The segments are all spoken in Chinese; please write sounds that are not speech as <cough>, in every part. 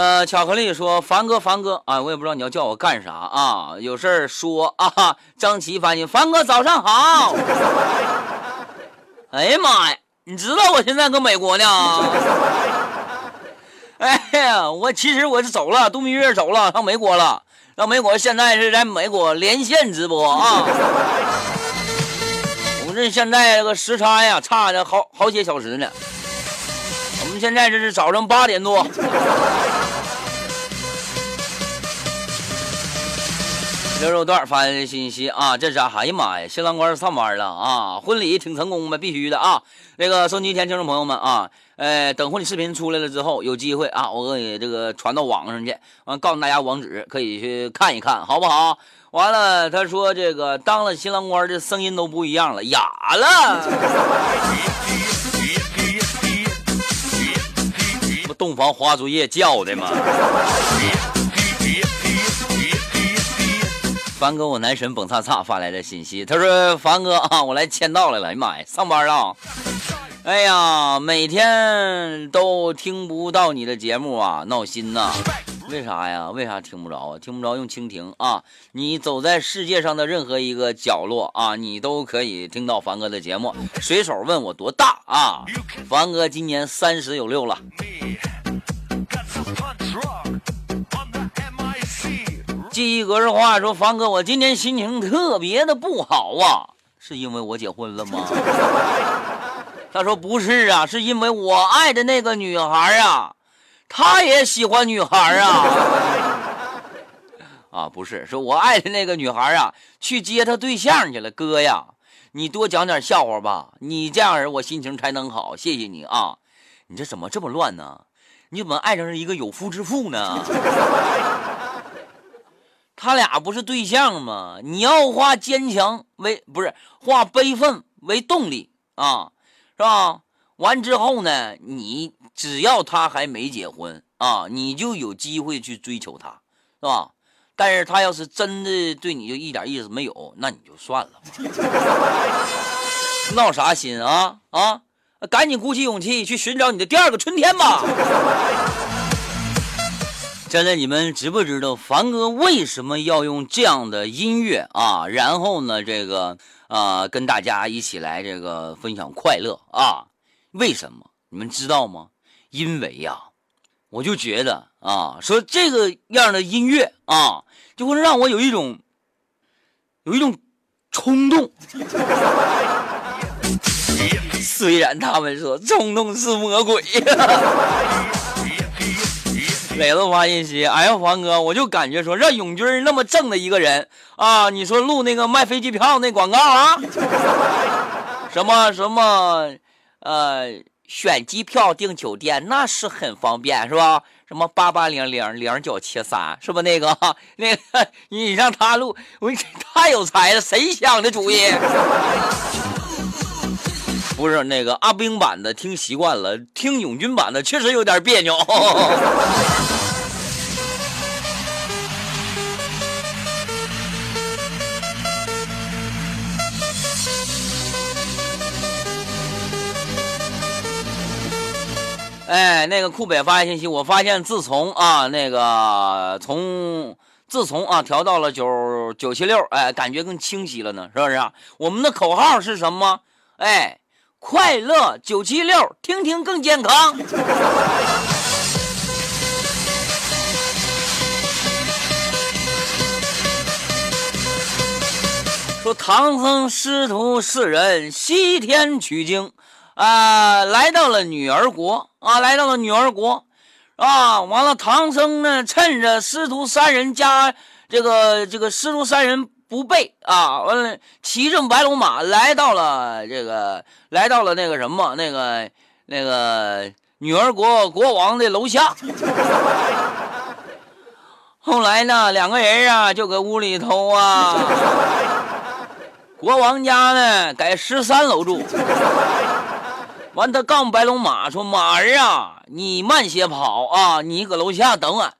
呃，巧克力说：“凡哥，凡哥啊，我也不知道你要叫我干啥啊，有事儿说啊。”张琪翻译：“凡哥早上好。<laughs> ”哎呀妈呀，你知道我现在搁美国呢？<laughs> 哎呀，我其实我是走了，度蜜月走了，上美国了，上美国现在是在美国连线直播啊。<laughs> 我们这现在这个时差呀，差着好好些小时呢。我们现在这是早上八点多。牛肉段发的信息啊，这啥？哎呀妈呀，新郎官上班了啊！婚礼挺成功吧，必须的啊！那个收机前听众朋友们啊，呃，等婚礼视频出来了之后，有机会啊，我给你这个传到网上去，完告诉大家网址，可以去看一看，好不好？完了，他说这个当了新郎官的声音都不一样了，哑了。<laughs> 不，洞房花烛夜叫的吗？凡哥，我男神蹦擦擦发来的信息，他说：“凡哥啊，我来签到来了。哎呀妈呀，上班了！哎呀，每天都听不到你的节目啊，闹心呐！为啥呀？为啥听不着啊？听不着用蜻蜓啊！你走在世界上的任何一个角落啊，你都可以听到凡哥的节目。随手问我多大啊？凡哥今年三十有六了。”记忆格式化说：“凡哥，我今天心情特别的不好啊，是因为我结婚了吗？” <laughs> 他说：“不是啊，是因为我爱的那个女孩啊，她也喜欢女孩啊。<laughs> ”啊，不是，是我爱的那个女孩啊，去接她对象去了。哥呀，你多讲点笑话吧，你这样人我心情才能好。谢谢你啊，你这怎么这么乱呢？你怎么爱上一个有夫之妇呢？<laughs> 他俩不是对象吗？你要化坚强为不是化悲愤为动力啊，是吧？完之后呢，你只要他还没结婚啊，你就有机会去追求他，是吧？但是他要是真的对你就一点意思没有，那你就算了。<laughs> 闹啥心啊啊！赶紧鼓起勇气去寻找你的第二个春天吧。现在你们知不知道凡哥为什么要用这样的音乐啊？然后呢，这个啊，跟大家一起来这个分享快乐啊？为什么？你们知道吗？因为呀，我就觉得啊，说这个样的音乐啊，就会让我有一种有一种冲动。<laughs> 虽然他们说冲动是魔鬼。<laughs> 磊子发信息，哎呀，黄哥，我就感觉说，让永军那么正的一个人啊，你说录那个卖飞机票那广告啊，<laughs> 什么什么，呃，选机票订酒店那是很方便，是吧？什么八八零零零九七三，是不那个？<laughs> 那个你让他录，我 <laughs> 太有才了，谁想的主意？不是那个阿兵版的，听习惯了，听永军版的确实有点别扭。哎，那个酷北发信息，我发现自从啊，那个从自从啊调到了九九七六，哎，感觉更清晰了呢，是不是啊？我们的口号是什么？哎。快乐九七六，听听更健康。说唐僧师徒四人西天取经，啊，来到了女儿国啊，来到了女儿国，啊，完了，唐僧呢，趁着师徒三人加这个这个师徒三人。不备啊！完了，骑着白龙马来到了这个，来到了那个什么，那个那个女儿国国王的楼下。后来呢，两个人啊就搁屋里头啊，国王家呢在十三楼住。完，他告诉白龙马说：“马儿啊，你慢些跑啊，你搁楼下等俺。”，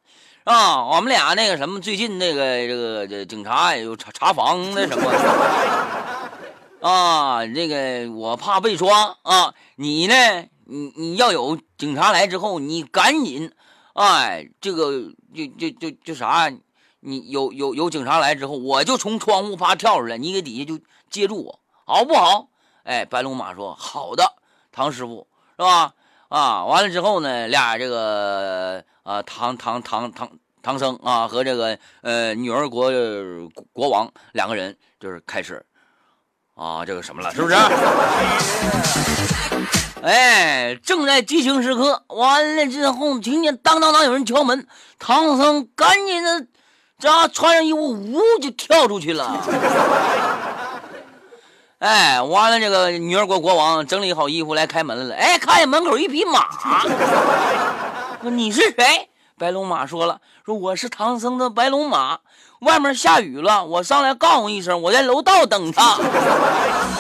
啊我们俩那个什么，最近那个这个警察有查查房那什么啊，这个我怕被抓啊。你呢，你你要有警察来之后，你赶紧哎，这个就就就就啥，你有有有警察来之后，我就从窗户啪跳出来，你给底下就接住我，好不好？哎，白龙马说好的，唐师傅是吧？啊，完了之后呢，俩这个啊，唐唐唐唐唐僧啊和这个呃女儿国国王两个人就是开始啊这个什么了，是不是？<laughs> 哎，正在激情时刻，完了之后听见当当当有人敲门，唐僧赶紧的，这穿上衣服呜就跳出去了。<laughs> 哎，完了，这个女儿国国王整理好衣服来开门了。哎，看见门口一匹马，说你是谁？白龙马说了，说我是唐僧的白龙马，外面下雨了，我上来告诉一声，我在楼道等他。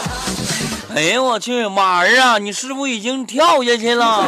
<laughs> 哎呀，我去，马儿啊，你师傅已经跳下去了。